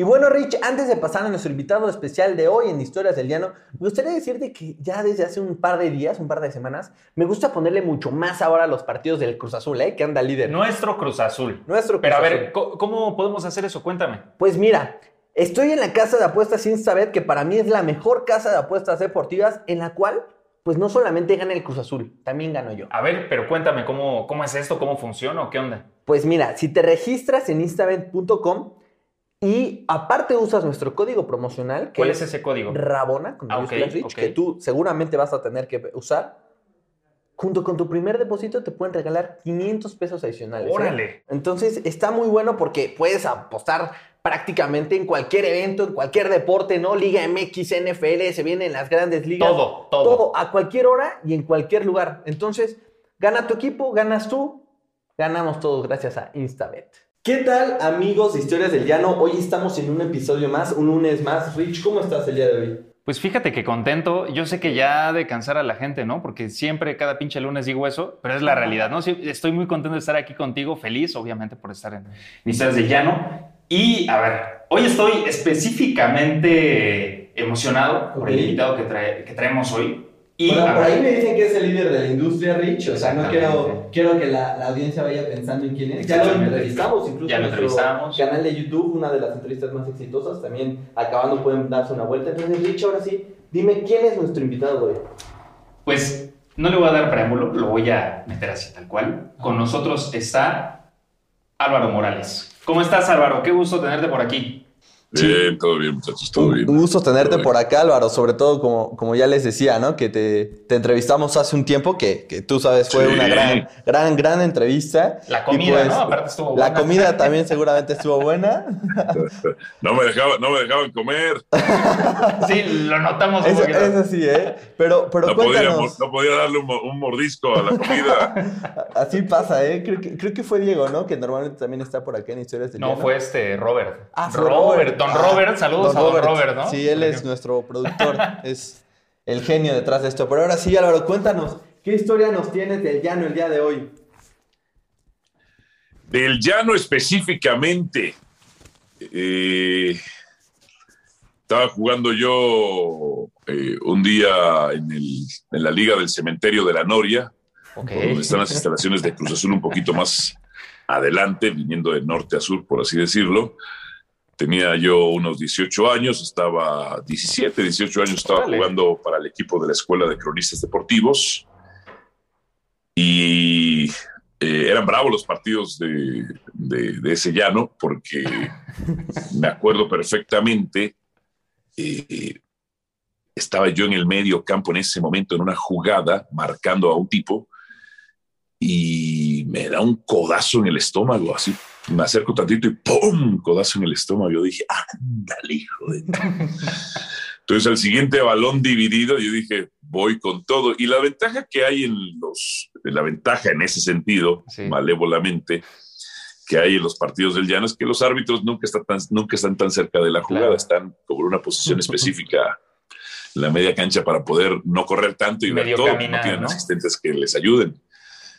Y bueno, Rich, antes de pasar a nuestro invitado especial de hoy en Historias del Llano, me gustaría decirte que ya desde hace un par de días, un par de semanas, me gusta ponerle mucho más ahora a los partidos del Cruz Azul, ¿eh? Que anda líder. Nuestro Cruz Azul. Nuestro Cruz Pero a ver, Azul. ¿co- ¿cómo podemos hacer eso? Cuéntame. Pues mira, estoy en la casa de apuestas Instabet, que para mí es la mejor casa de apuestas deportivas, en la cual, pues no solamente gana el Cruz Azul, también gano yo. A ver, pero cuéntame, ¿cómo, cómo es esto? ¿Cómo funciona o qué onda? Pues mira, si te registras en instabet.com y aparte usas nuestro código promocional, que ¿Cuál es ese código? Rabona, con Ah, mayúsculas ok, Rich, que tú seguramente vas a tener que usar. Junto con tu primer depósito te pueden regalar 500 pesos adicionales. ¿eh? Órale. Entonces está muy bueno porque puedes apostar prácticamente en cualquier evento, en cualquier deporte, ¿no? Liga MX, NFL, se vienen las grandes ligas. Todo, todo. Todo, a cualquier hora y en cualquier lugar. Entonces, gana tu equipo, ganas tú, ganamos todos gracias a Instabet. ¿Qué tal, amigos de Historias del Llano? Hoy estamos en un episodio más, un lunes más. Rich, ¿cómo estás el día de hoy? Pues fíjate que contento. Yo sé que ya de cansar a la gente, ¿no? Porque siempre, cada pinche lunes digo eso, pero es la realidad, ¿no? Sí, estoy muy contento de estar aquí contigo, feliz, obviamente, por estar en Historias de Llano. Y, a ver, hoy estoy específicamente emocionado por el invitado que, trae- que traemos hoy. Y, Por, a por ahí me dicen que es el líder de la industria, Rich. O sea, no quiero, quiero que la, la audiencia vaya pensando en quién es. Ya lo entrevistamos, incluso Ya lo entrevistamos. canal de YouTube, una de las entrevistas más exitosas. También acabando pueden darse una vuelta. Entonces, Rich, ahora sí, dime quién es nuestro invitado hoy. Pues no le voy a dar preámbulo, lo voy a meter así tal cual. Con nosotros está Álvaro Morales. ¿Cómo estás, Álvaro? Qué gusto tenerte por aquí. Bien, todo bien, muchachos, todo bien. Un gusto tenerte por acá, Álvaro, sobre todo como, como ya les decía, ¿no? Que te, te entrevistamos hace un tiempo, que, que tú sabes, fue Sí. una gran, gran, gran entrevista. La comida, pues, ¿no? Aparte estuvo La buena. comida también seguramente estuvo buena. No me dejaban, no me dejaban comer. Sí, lo notamos Eso, eso sí, ¿eh? Pero, pero No podía, cuéntanos, no podía darle un, mo- un mordisco a la comida. así pasa, ¿eh? Creo que, creo que fue Diego, ¿no? Que normalmente también está por acá en Historias del No, Llano. fue este Robert. Ah, fue Robert. Don Robert, saludos don a Don Robert, ¿no? Sí, él es nuestro productor, es el genio detrás de esto. Pero ahora sí, Álvaro, cuéntanos, ¿qué historia nos tienes del llano el día de hoy? Del llano específicamente. eh, estaba jugando yo eh, un día en, el- en la Liga del Cementerio de la Noria, donde están las instalaciones de Cruz Azul un poquito más adelante, viniendo de norte a sur, por así decirlo. Tenía yo unos 18 años, estaba 17, 18 años, estaba jugando para el equipo de la Escuela de Cronistas Deportivos. Y eh, eran bravos los partidos de, de- de ese llano, porque me acuerdo perfectamente, eh, estaba yo en el medio campo en ese momento en una jugada, marcando a un tipo, y me da un codazo en el estómago, así. Me acerco tantito y ¡pum! Codazo en el estómago. Yo dije, ándale, hijo de... Entonces, al siguiente balón dividido, yo dije, voy con todo. Y la ventaja que hay en los, la ventaja en ese sentido, Sí. malévolamente, que hay en los partidos del llano es que los árbitros nunca están tan, nunca están tan cerca de la jugada, Claro. están como en una posición específica en la media cancha para poder no correr tanto y Medio ver todo, caminar, no tienen ¿no? asistentes que les ayuden.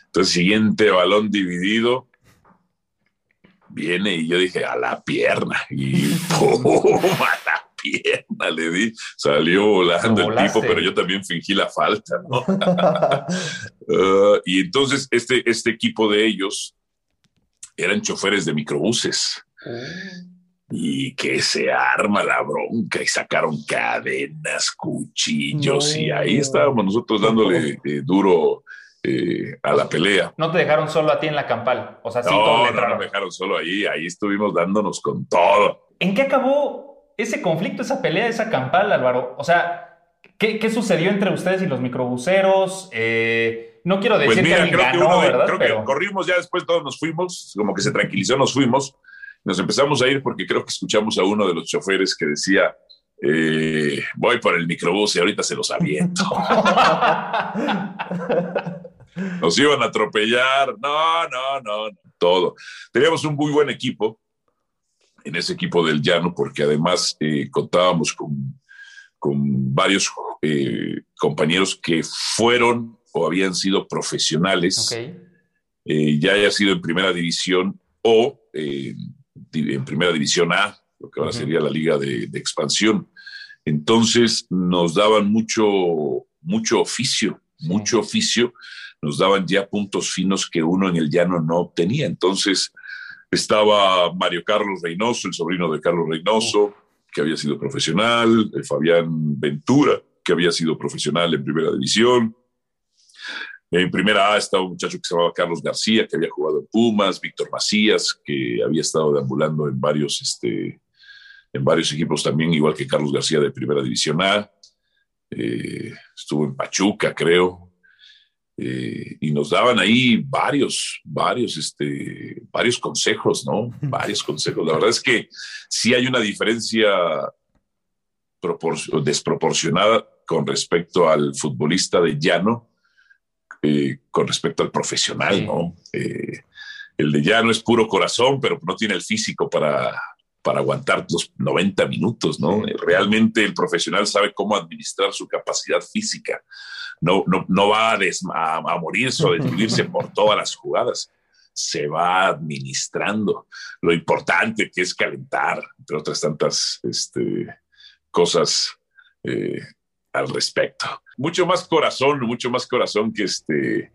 Entonces, siguiente balón dividido, viene y yo dije, a la pierna, y ¡pum! a la pierna le di, salió volando el tipo, pero yo también fingí la falta, ¿no? Uh, y entonces este, este equipo de ellos eran choferes de microbuses. Y que se arma la bronca y sacaron cadenas, cuchillos y ahí estábamos nosotros dándole eh, duro eh, a la pelea. No te dejaron solo a ti en la campal. O sea, sí, No, le no nos dejaron solo ahí, ahí estuvimos dándonos con todo. ¿En qué acabó ese conflicto, esa pelea, esa campal, Álvaro? O sea, ¿qué, qué sucedió entre ustedes y los microbuseros? Eh, no quiero decir Pues mira, que creo, que, ganó, uno de- ¿verdad? creo Pero que corrimos ya después, todos nos fuimos, como que se tranquilizó, nos fuimos, nos empezamos a ir porque creo que escuchamos a uno de los choferes que decía, eh, voy por el microbús y ahorita se los aviento. nos iban a atropellar. No, no, no, no, todo. Teníamos un muy buen equipo en ese equipo del llano, porque además eh, contábamos con, con varios eh, compañeros que fueron o habían sido profesionales, eh, ya haya sido en primera división o en primera división A, lo que ahora sería la liga de, de expansión. Entonces nos daban mucho, mucho oficio, mucho oficio, nos daban ya puntos finos que uno en el llano no obtenía. Entonces estaba Mario Carlos Reynoso, el sobrino de Carlos Reynoso, que había sido profesional, el Fabián Ventura, que había sido profesional en primera división. En primera A estaba un muchacho que se llamaba Carlos García, que había jugado en Pumas, Víctor Macías, que había estado deambulando en varios, este, en varios equipos también, igual que Carlos García de primera división A. Eh, estuvo en Pachuca, creo. Eh, y nos daban ahí varios, varios, este, varios consejos, ¿no? Varios consejos. La verdad es que sí hay una diferencia propor- desproporcionada con respecto al futbolista de llano, eh, con respecto al profesional. ¿no? Eh, el de llano es puro corazón, pero no tiene el físico para, para aguantar los 90 minutos, ¿no? Realmente el profesional sabe cómo administrar su capacidad física. No, no, no va a, a, a morirse o destruirse por todas las jugadas. Se va administrando. Lo importante que es calentar, entre otras tantas este, cosas eh, al respecto. Mucho más corazón, mucho más corazón que este.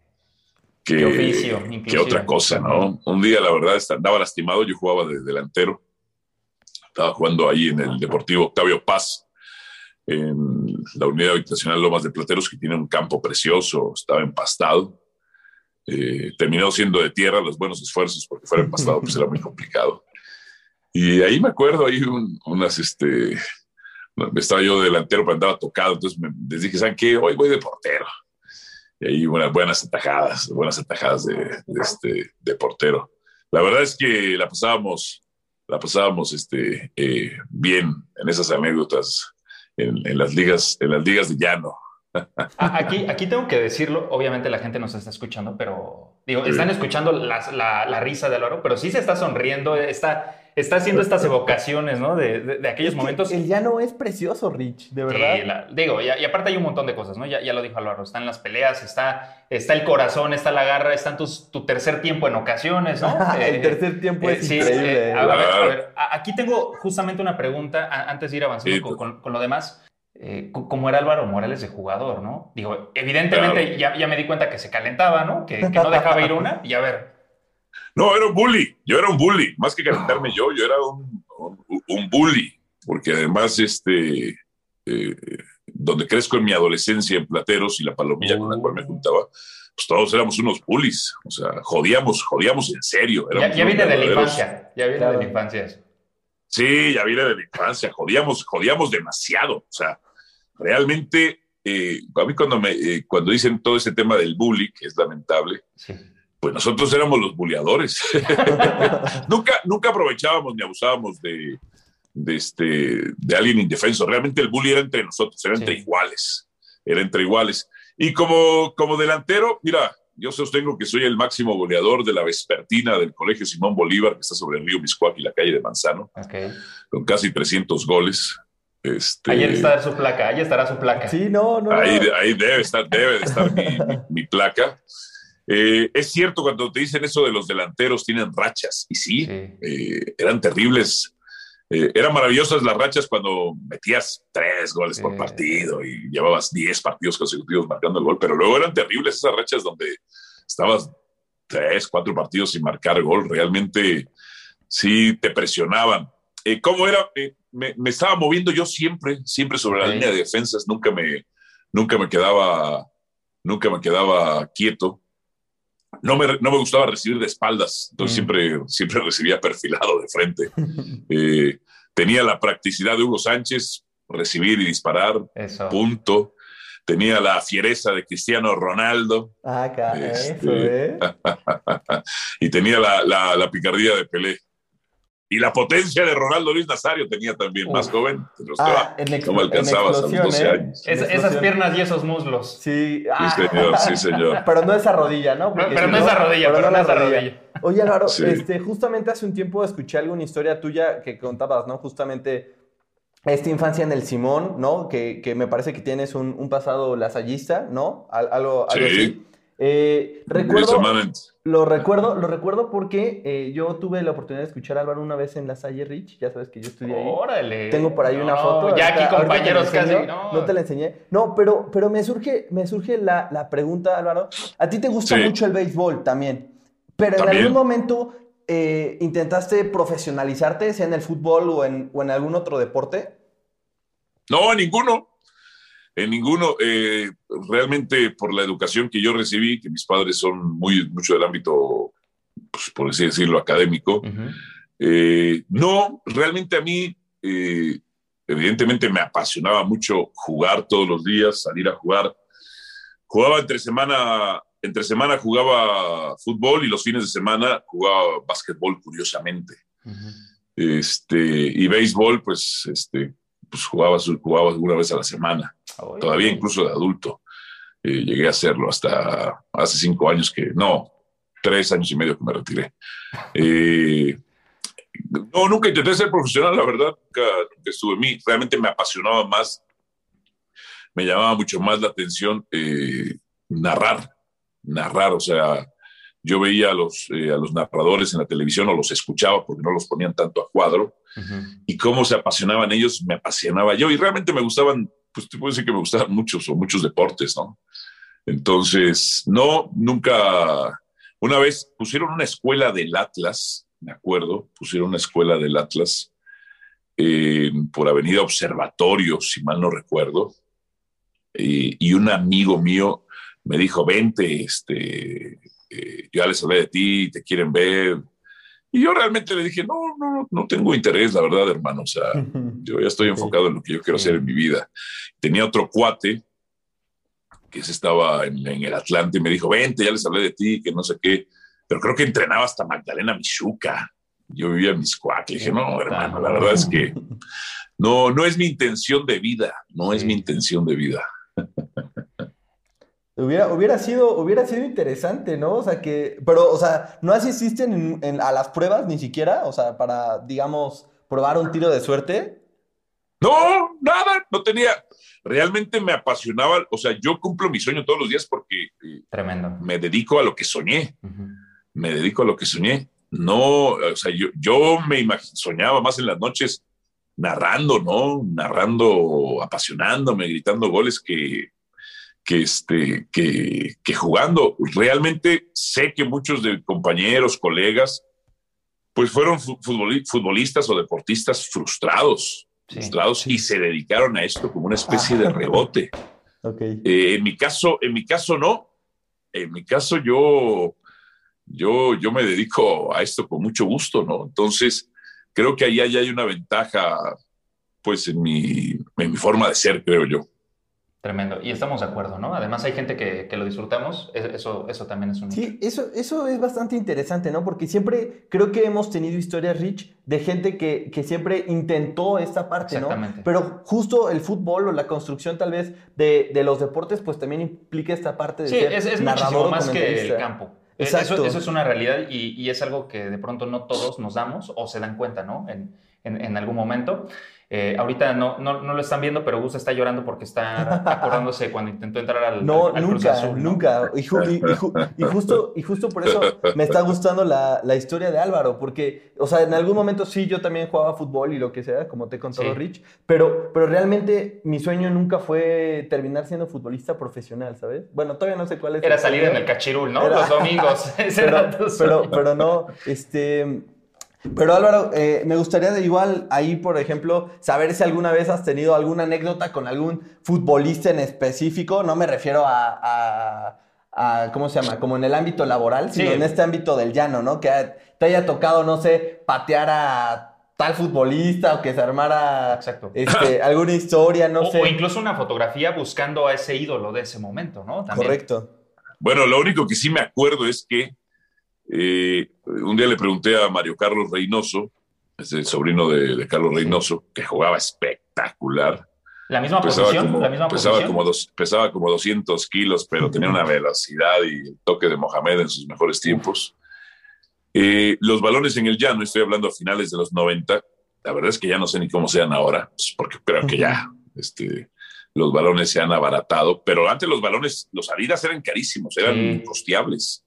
Que, oficio, que otra cosa, ¿no? Un día, la verdad, andaba lastimado. Yo jugaba de delantero. Estaba jugando ahí en el Deportivo Octavio Paz, en la unidad habitacional Lomas de Plateros, que tiene un campo precioso. Estaba empastado. Eh, terminó siendo de tierra los buenos esfuerzos, porque fuera empastado, pues era muy complicado. Y ahí me acuerdo, ahí un- unas, este, estaba yo delantero, pero andaba tocado, entonces me, les dije, ¿saben qué? Hoy voy de portero. Y ahí unas buenas atajadas, buenas atajadas de, de este, de portero. La verdad es que la pasábamos, la pasábamos este, eh, bien en esas anécdotas en, en las ligas, en las ligas de llano. Aquí, aquí tengo que decirlo, obviamente la gente nos está escuchando, pero digo, están escuchando la, la risa de Álvaro, pero sí se está sonriendo, está, está haciendo estas evocaciones, ¿no? De, de- de aquellos Es que momentos. El llano es precioso, Rich, de Sí, verdad. la- digo, y, y aparte hay un montón de cosas, ¿no? Ya, ya lo dijo Álvaro, están las peleas, está, está el corazón, está la garra, está en tus- tu tercer tiempo en ocasiones, ¿no? el Eh, tercer tiempo eh, es sí, increíble. eh, a, ver, a ver, aquí tengo justamente una pregunta a- antes de ir avanzando Sí, con, con- con lo demás. Eh, c- ¿Cómo era Álvaro Morales de jugador, no? Digo, evidentemente ya, ya me di cuenta que se calentaba, ¿no? Que, que no dejaba ir una. Y a ver, No, era un bully. Yo era un bully. Más que calentarme yo, yo era un, un- un bully. Porque además, este, eh, donde crezco en mi adolescencia en Plateros y la palomilla con la cual me juntaba, pues todos éramos unos bullies. O sea, jodíamos, jodíamos en serio. ya, ya viene de la infancia. Ya viene Claro. de la infancia eso. Sí, ya viene de la infancia, jodíamos, jodíamos demasiado. O sea, realmente, eh, a mí cuando, me, eh, cuando dicen todo ese tema del bully, que es lamentable, Sí. Pues nosotros éramos los bulleadores. nunca, nunca aprovechábamos ni abusábamos de, de, este, de alguien indefenso. Realmente el bully era entre nosotros, era entre Sí. iguales. Era entre iguales. Y como, como delantero, mira, yo sostengo que soy el máximo goleador de la vespertina del Colegio Simón Bolívar, que está sobre el río Miscuac y la calle de Manzano, Ok. con casi 300 goles. Este, Ahí está su placa, ahí estará su placa. Sí, no, no. Ahí, no. ahí debe estar, debe de estar mi, mi- mi placa. Eh, es cierto cuando te dicen eso de los delanteros tienen rachas, y sí, Sí. eh, eran terribles. Eh, eran maravillosas las rachas cuando metías tres goles por partido y llevabas 10 partidos consecutivos marcando el gol, pero luego eran terribles esas rachas donde estabas tres, cuatro partidos sin marcar gol. Realmente sí te presionaban. Eh, ¿Cómo era? Eh, me, me estaba moviendo yo siempre, siempre sobre la línea de defensas. Nunca me, nunca me quedaba, nunca me quedaba quieto. No me, no me gustaba recibir de espaldas, entonces Mm. siempre, siempre recibía perfilado de frente. Eh, tenía la practicidad de Hugo Sánchez, recibir y disparar, Eso. punto. Tenía la fiereza de Cristiano Ronaldo Ah, Este- eso, ¿eh? y tenía la, la- la picardía de Pelé. Y la potencia de Ronaldo Luis Nazario tenía también, más Uf. joven. pero Ah, no me alcanzabas a los en 12 explosión, ¿eh? años. Es- esas piernas y esos muslos. Sí, ah. Sí, señor, sí, señor. Pero no esa rodilla, ¿no? Porque pero si no esa rodilla, pero no la esa rodilla. Oye, Álvaro, Sí. este, justamente hace un tiempo escuché alguna historia tuya que contabas, ¿no? Justamente esta infancia en el Simón, ¿no? Que, que me parece que tienes un, un pasado lasallista, ¿no? Al- algo, algo Sí. así. Eh, recuerdo, lo recuerdo, lo recuerdo porque eh, yo tuve la oportunidad de escuchar a Álvaro una vez en la Salle Rich, ya sabes que yo estudié ahí. Órale. Tengo por ahí una No, foto. Ya ahorita- aquí ahorita te la compañeros casi. enseño. No, te la enseñé. No, pero, pero me surge, me surge la, la pregunta, Álvaro. A ti te gusta Sí. mucho el béisbol también, pero en También. algún momento eh, intentaste profesionalizarte, sea en el fútbol o en, o en algún otro deporte. No, en ninguno. En ninguno. Eh, realmente por la educación que yo recibí, que mis padres son muy mucho del ámbito, pues, por así decirlo, académico. Eh, no, realmente a mí, eh, evidentemente me apasionaba mucho jugar todos los días, salir a jugar. Jugaba entre semana, entre semana jugaba fútbol y los fines de semana jugaba básquetbol, curiosamente. Este, y béisbol, pues, este, pues jugaba, jugaba alguna vez a la semana, Oye. todavía incluso de adulto. Eh, llegué a hacerlo hasta hace cinco años que, no, tres años y medio que me retiré. Eh, no, nunca intenté ser profesional, la verdad, nunca, nunca estuve en mí. Realmente me apasionaba más, me llamaba mucho más la atención eh, narrar, narrar, o sea, yo veía a los, eh, a los narradores en la televisión o los escuchaba porque no los ponían tanto a cuadro Y cómo se apasionaban ellos, me apasionaba yo y realmente me gustaban, pues te puedo decir que me gustaban muchos o muchos deportes, ¿no? Entonces, no, nunca, una vez pusieron una escuela del Atlas, me acuerdo, pusieron una escuela del Atlas eh, por Avenida Observatorio, si mal no recuerdo, y un amigo mío me dijo, vente, este, eh, ya les hablé de ti, te quieren ver. Y yo realmente le dije, no, no, no tengo interés, la verdad, hermano. O sea, yo ya estoy enfocado en lo que yo quiero hacer en mi vida. Tenía otro cuate que se estaba en, en el Atlante y me dijo, vente, ya les hablé de ti, que no sé qué. Pero creo que entrenaba hasta Magdalena Michuca. Yo vivía en Miscuac. Le dije, no, hermano, la verdad es que no, no es mi intención de vida. No es mi intención de vida. Hubiera, hubiera sido, hubiera sido interesante, ¿no? O sea que, pero, o sea, no asististen en- en- a las pruebas ni siquiera, o sea, para, digamos, probar un tiro de suerte. No, nada, no tenía. Realmente me apasionaba. O sea, yo cumplo mi sueño todos los días porque eh, Tremendo. me dedico a lo que soñé. Me dedico a lo que soñé. No, o sea, yo, yo me soñaba más en las noches narrando, ¿no? Narrando, apasionándome, gritando goles que, que, este, que, que jugando. Realmente sé que muchos de compañeros, colegas, pues fueron fu- futboli- futbolistas o deportistas frustrados, Sí. frustrados y se dedicaron a esto como una especie de Ah. rebote. Ok. Eh, en mi caso, en mi caso no. En mi caso yo, yo, yo me dedico a esto con mucho gusto, ¿no? Entonces, creo que ahí hay una ventaja, pues, en mi, en mi forma de ser, creo yo. Tremendo. Y estamos de acuerdo, ¿no? Además hay gente que, que lo disfrutamos. Es- Eso, eso también es un. Sí, eso, eso es bastante interesante, ¿no? Porque siempre creo que hemos tenido historias, Rich, de gente que, que siempre intentó esta parte, ¿no? Exactamente. Pero justo el fútbol o la construcción tal vez de, de los deportes, pues también implica esta parte de Sí, ser es, es muchísimo más que el campo. Eh, Exacto. Eso, eso es una realidad y, y es algo que de pronto no todos nos damos o se dan cuenta, ¿no? En, en- en algún momento. Eh, ahorita no, no, no lo están viendo, pero Gus está llorando porque está acordándose cuando intentó entrar al, No, al- al Cruz nunca, Azul, ¿no? nunca. Y, ju- y- ju- y justo, y justo por eso me está gustando la, la historia de Álvaro, porque, o sea, en algún momento sí, yo también jugaba fútbol y lo que sea, como te he contado, Sí. Rich, pero, pero realmente mi sueño nunca fue terminar siendo futbolista profesional, ¿sabes? Bueno, todavía no sé cuál es. Era salir en el cachirul, ¿no? Era- Los domingos. Pero, pero, pero no, este... Pero Álvaro, eh, me gustaría de igual ahí, por ejemplo, saber si alguna vez has tenido alguna anécdota con algún futbolista en específico. No me refiero a, a- a- ¿cómo se llama? Como en el ámbito laboral, sino Sí. en este ámbito del llano, ¿no? Que te haya tocado, no sé, patear a tal futbolista o que se armara Exacto. este, alguna historia, no o, sé. o incluso una fotografía buscando a ese ídolo de ese momento, ¿no? También. Correcto. Bueno, lo único que sí me acuerdo es que eh, un día le pregunté a Mario Carlos Reynoso es el sobrino de, de Carlos Reynoso, que jugaba espectacular. La misma Pesaba posición, como, la misma pesaba, posición. como dos, pesaba como 200 kilos, pero tenía una velocidad y el toque de Mohamed en sus mejores tiempos. Eh, los balones en el llano, estoy hablando a finales de los 90, la verdad es que ya no sé ni cómo sean ahora, pues, porque creo que ya este, los balones se han abaratado, pero antes los balones, los Adidas eran carísimos, eran Sí. costeables.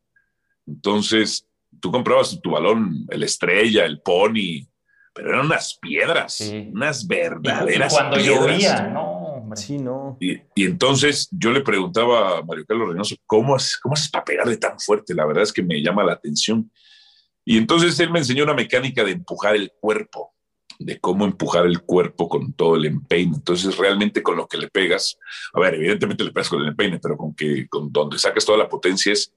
Entonces, tú comprabas tu balón, el Estrella, el Pony, pero eran unas piedras, Sí. unas Y- y verdaderas cuando piedras. llovía, no, hombre. Sí, no. Y, y entonces yo le preguntaba a Mario Carlos Reynoso, ¿cómo, haces- ¿cómo haces para pegarle tan fuerte? La verdad es que me llama la atención. Y entonces él me enseñó una mecánica de empujar el cuerpo, de cómo empujar el cuerpo con todo el empeine. Entonces realmente con lo que le pegas, a ver, evidentemente le pegas con el empeine, pero con que con donde sacas toda la potencia es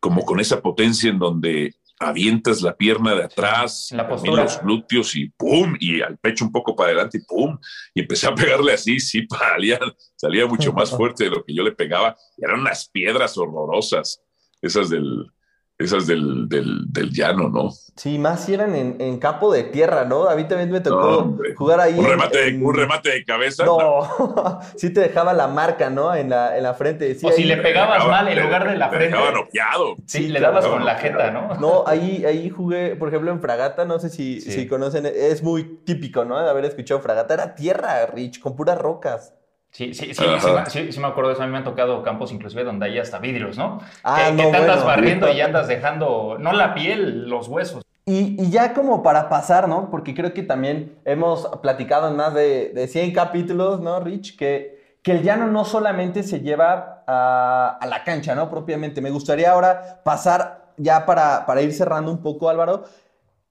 como con esa potencia en donde avientas la pierna de atrás, la postura. los glúteos y pum, y al pecho un poco para adelante y pum, y empecé a pegarle así, sí, salía, salía mucho más fuerte de lo que yo le pegaba, y eran unas piedras horrorosas, esas del, esas del, del, del llano, ¿no? Sí, más si eran en, en campo de tierra, ¿no? A mí también me tocó No, jugar ahí. Un en- remate, en- un remate de cabeza. No, sí te dejaba la marca, ¿no? En la, en la frente. Sí, O si le pegabas dejaba- mal en lugar de la frente. noqueado. Sí, Sí, le dabas con la jeta, ¿no? No, ahí, ahí jugué, por ejemplo, en Fragata, no sé si, Sí. si conocen, es muy típico, ¿no? De haber escuchado Fragata. Era tierra, Rich, con puras rocas. Sí, sí, sí, sí, me- sí, sí me acuerdo de eso. A mí me han tocado campos inclusive donde hay hasta vidrios, ¿no? Ah, que, no, que te andas bueno. barriendo y andas dejando, no la piel, los huesos. Y, y ya como para pasar, ¿no? Porque creo que también hemos platicado en más de, de 100 capítulos, ¿no, Rich? Que, que el llano no solamente se lleva a, a la cancha, ¿no? Propiamente. Me gustaría ahora pasar, ya para, para ir cerrando un poco, Álvaro,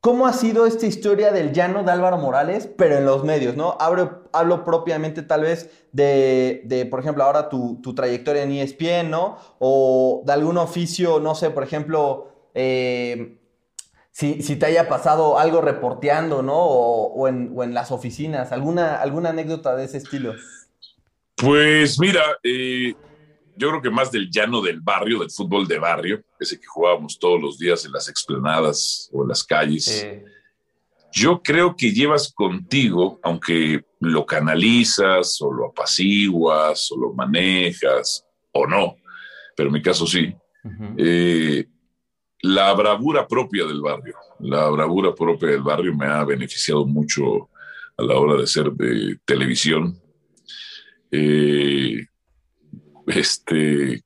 ¿cómo ha sido esta historia del llano de Álvaro Morales, pero en los medios, ¿no? Hablo, propiamente tal vez de, de, por ejemplo, ahora tu, tu trayectoria en ESPN, ¿no? O de algún oficio, no sé, por ejemplo... eh, si, si te haya pasado algo reporteando, ¿no? O, o en, o en las oficinas, alguna, alguna anécdota de ese estilo. Pues mira, eh, yo creo que más del llano del barrio, del fútbol de barrio, ese que jugábamos todos los días en las explanadas o en las calles. Yo creo que llevas contigo, aunque lo canalizas o lo apaciguas o lo manejas o no, pero en mi caso sí, ujú. eh, la bravura propia del barrio. La bravura propia del barrio me ha beneficiado mucho a la hora de ser de televisión. Eh, este,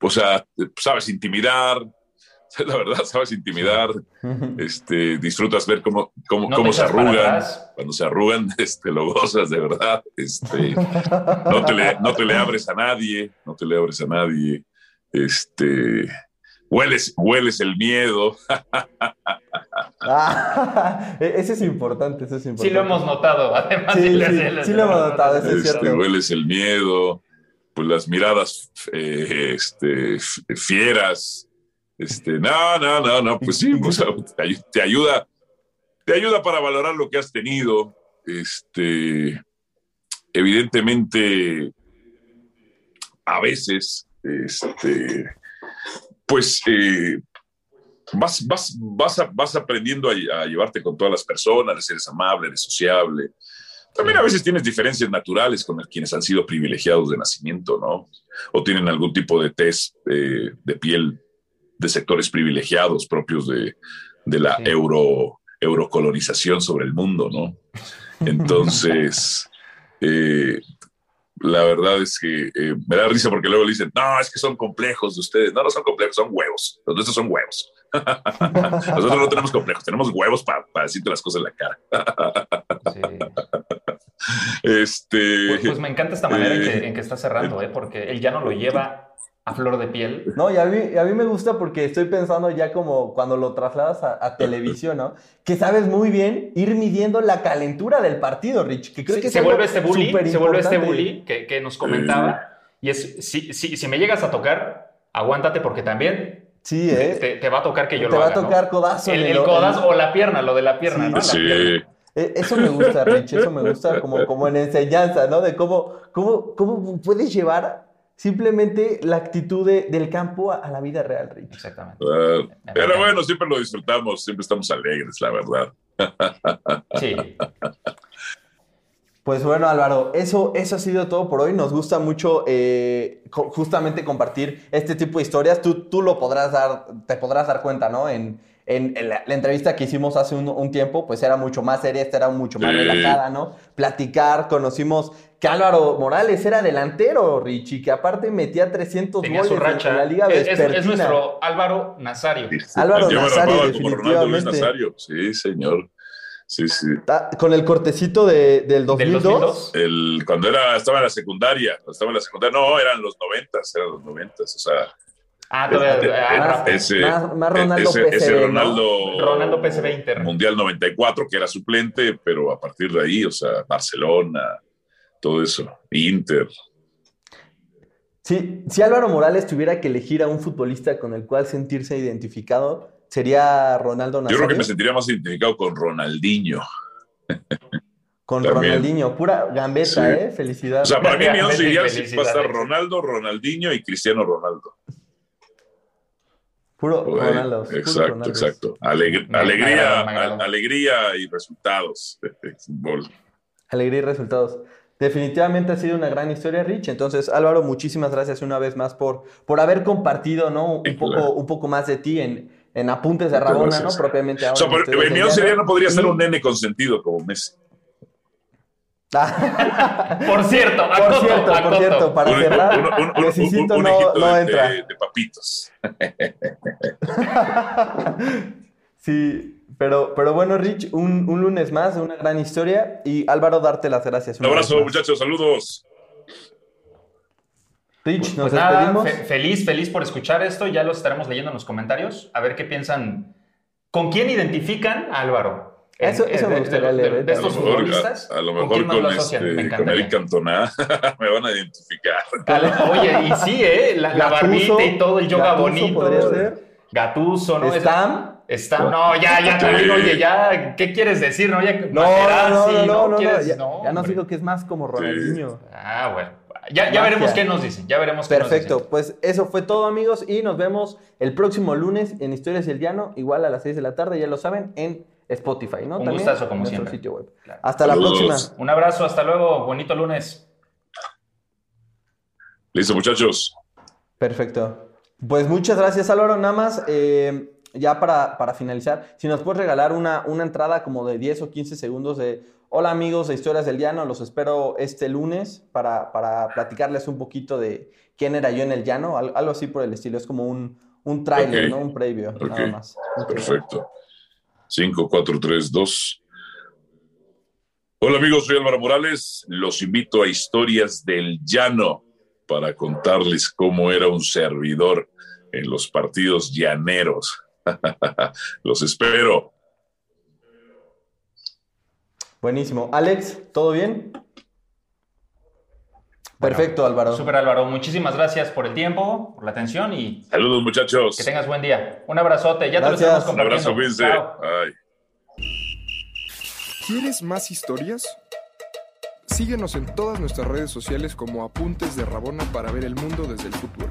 o sea, sabes intimidar, la verdad, sabes intimidar, este, disfrutas ver cómo, cómo, No cómo se arrugan. Cuando se arrugan, este, lo gozas de verdad. Este, no, te le, no te le abres a nadie, no te le abres a nadie. Este, hueles, hueles el miedo. Ah, e- ese es importante, ese es importante. Sí lo hemos notado, además. Sí, lo hemos notado, eso es este, cierto. hueles el miedo, pues las miradas eh, este, fieras. Este, no, no, no, no, pues sí, te, ayu- te ayuda, te ayuda para valorar lo que has tenido. Este, evidentemente, a veces, este, pues eh, vas, vas, vas, a- aprendiendo a, a llevarte con todas las personas, eres amable, eres sociable. También a veces tienes diferencias naturales con quienes han sido privilegiados de nacimiento, ¿no? O tienen algún tipo de test eh, de piel de sectores privilegiados propios de, de la Sí. euro, eurocolonización sobre el mundo, ¿no? Entonces, eh, la verdad es que eh, me da risa porque luego le dicen, no, es que son complejos de ustedes. No, no son complejos, son huevos. Los nuestros son huevos. Nosotros no tenemos complejos, tenemos huevos para decirte las cosas en la cara. Sí. Este, Pues, pues me encanta esta manera en, Eh, que, en que está cerrando, ¿eh? porque él ya no lo lleva a flor de piel. No, y a mí, a mí me gusta porque estoy pensando ya como cuando lo trasladas a, a televisión, ¿no? Que sabes muy bien ir midiendo la calentura del partido, Rich. Que creo Sí, que es se vuelve este bully, se vuelve este bully que, que nos comentaba. Y es, si, si, si me llegas a tocar, aguántate porque también Sí, te, ¿eh? te- te va a tocar que yo Te lo va a haga, ¿no? tocar codazo. El, en el el- codazo o la pierna, lo de la pierna, Sí. ¿no? La sí, pierna. Eh, Eso me gusta, Rich, eso me gusta como, como en enseñanza, ¿no? De cómo, cómo, cómo puedes llevar simplemente la actitud de- del campo a, a la vida real, Rich. Exactamente. Ah, pero bueno, siempre lo disfrutamos, siempre estamos alegres, la verdad. Sí. Pues bueno, Álvaro, eso, eso ha sido todo por hoy. Nos gusta mucho eh, co- justamente compartir este tipo de historias. Tú, tú lo podrás dar, te podrás dar cuenta, ¿no? En, en- en la, la entrevista que hicimos hace un, un tiempo, pues era mucho más seria, esta era mucho más Sí. relajada, ¿no? Platicar, conocimos que Álvaro Morales era delantero, Richie, que aparte metía 300 Tenía goles en- racha. en la Liga es, es- es nuestro Álvaro Nazario. Álvaro Yo me Nazario, definitivamente. Nazario. Sí, señor. Sí, sí. Ah, Con el cortecito de- del 2002. Del 2002. El, cuando era, estaba en la secundaria, cuando estaba en la secundaria, no, eran los noventas, eran los noventas, o sea, Ah, todavía. ah, Más- rápido. ese, más- más Ronaldo ese, ese ¿no? Ronaldo, Ronaldo PSV Mundial 94, que era suplente, pero a partir de ahí, o sea, Barcelona, todo eso, Inter. Si, si Álvaro Morales tuviera que elegir a un futbolista con el cual sentirse identificado, sería Ronaldo Yo Nazario. creo que me sentiría más identificado con Ronaldinho. Con también. Ronaldinho, pura gambeta, Sí. ¿eh? Felicidad. O sea, para mí mi once Felicidades. ideal sí va a estar Ronaldo, Ronaldinho y Cristiano Ronaldo. Puro. Ronaldo. puro Exacto, Ronaldo. exacto. Aleg- Me- me alegría, me alegría y resultados de fútbol. Alegría y resultados. Definitivamente ha sido una gran historia, Rich. Entonces, Álvaro, muchísimas gracias una vez más por, por haber compartido, ¿no? Un Sí, poco, claro. un poco más de ti en, en Apuntes de Rabona. ¿no? Propiamente ahora. O sea, once Llano. ideal no podría ser un nene consentido como Messi. Por cierto, por cierto, por cierto, para Un- cerrar, un- un- un- necesito un no, no de, entra. de- de papitos. Sí, pero, pero bueno, Rich, un, un lunes más una gran historia y Álvaro, darte las gracias. Un abrazo, muchachos, saludos. Rich, nos Pues nada, despedimos. fe- feliz, feliz por escuchar esto. Ya lo estaremos leyendo en los comentarios. A ver qué piensan. ¿Con quién identifican a Álvaro? Eso- eso me gustaría leer, ¿eh? de A lo estos mejor, futbolistas. a, a lo ¿con mejor con, este, Me con. Eric Cantona me van a identificar. Oye, y sí, ¿eh? La, barbita y todo, el yoga Gattuso bonito. podría ser. Gatuso, ¿no? Stam. Está, no, ya, ya, también, oye, ya, ¿qué quieres decir, no? Ya, No, no, no, no, no, no, ¿Quieres? ya, No, ya nos dijo que es más como Ronaldinho. Ah, bueno. Ya, ya veremos qué nos dicen, ya veremos qué nos Perfecto, dicen. pues eso fue todo amigos y nos vemos el próximo lunes en Historias del Llano, igual a las 6 de la tarde, ya lo saben, en Spotify, ¿no? Un También gustazo, como siempre. sitio web. Claro. Hasta la próxima. Un abrazo, hasta luego, bonito lunes. Listo, muchachos. Perfecto. Pues muchas gracias, Álvaro. Nada más, eh, ya para, para finalizar, si nos puedes regalar una, una entrada como de 10 o 15 segundos de Hola amigos de Historias del Llano, los espero este lunes para, para platicarles un poquito de quién era yo en el llano, al- algo así por el estilo. Es como un, un tráiler, Ok. ¿no? Un previo, nada más. Perfecto. 5, 4, 3, 2. Hola amigos, soy Álvaro Morales. Los invito a Historias del Llano para contarles cómo era un servidor en los partidos llaneros. Los espero. Buenísimo. Alex, ¿todo bien? Perfecto, Álvaro. Super Álvaro, muchísimas gracias por el tiempo, por la atención y Saludos muchachos. que tengas buen día. Un abrazote, ya Gracias. te lo estamos Un abrazo, compartiendo. cuídense. Chao. Bye. ¿Quieres más historias? Síguenos en todas nuestras redes sociales como Apuntes de Rabona para ver el mundo desde el fútbol.